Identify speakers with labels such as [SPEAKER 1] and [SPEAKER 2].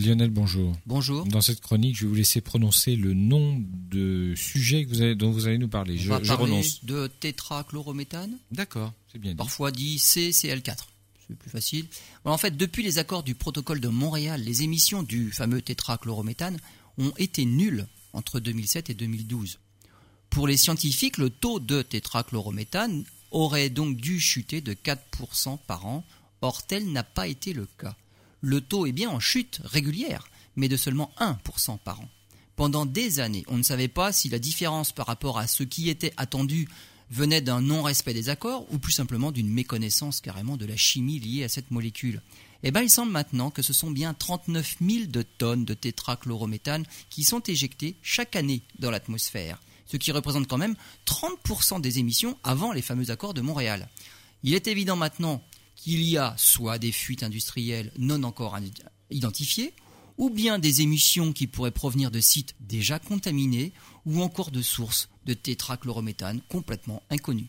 [SPEAKER 1] Lionel, bonjour.
[SPEAKER 2] Bonjour.
[SPEAKER 1] Dans cette chronique, je vais vous laisser prononcer le nom de sujet que vous avez, dont vous allez nous parler.
[SPEAKER 2] On
[SPEAKER 1] je,
[SPEAKER 2] va
[SPEAKER 1] je
[SPEAKER 2] parler
[SPEAKER 1] renonce.
[SPEAKER 2] de tétrachlorométhane,
[SPEAKER 1] D'accord, c'est bien dit.
[SPEAKER 2] parfois dit CCl4. C'est plus facile. En fait, depuis les accords du protocole de Montréal, les émissions du fameux tétrachlorométhane ont été nulles entre 2007 et 2012. Pour les scientifiques, le taux de tétrachlorométhane aurait donc dû chuter de 4% par an. Or, tel n'a pas été le cas. Le taux est bien en chute régulière, mais de seulement 1% par an. Pendant des années, on ne savait pas si la différence par rapport à ce qui était attendu venait d'un non-respect des accords ou plus simplement d'une méconnaissance carrément de la chimie liée à cette molécule. Eh bien, il semble maintenant que ce sont bien 39 000 de tonnes de tétrachlorométhane qui sont éjectées chaque année dans l'atmosphère, ce qui représente quand même 30% des émissions avant les fameux accords de Montréal. Il est évident maintenant qu'il y a soit des fuites industrielles non encore identifiées, ou bien des émissions qui pourraient provenir de sites déjà contaminés, ou encore de sources de tétrachlorométhane complètement inconnues.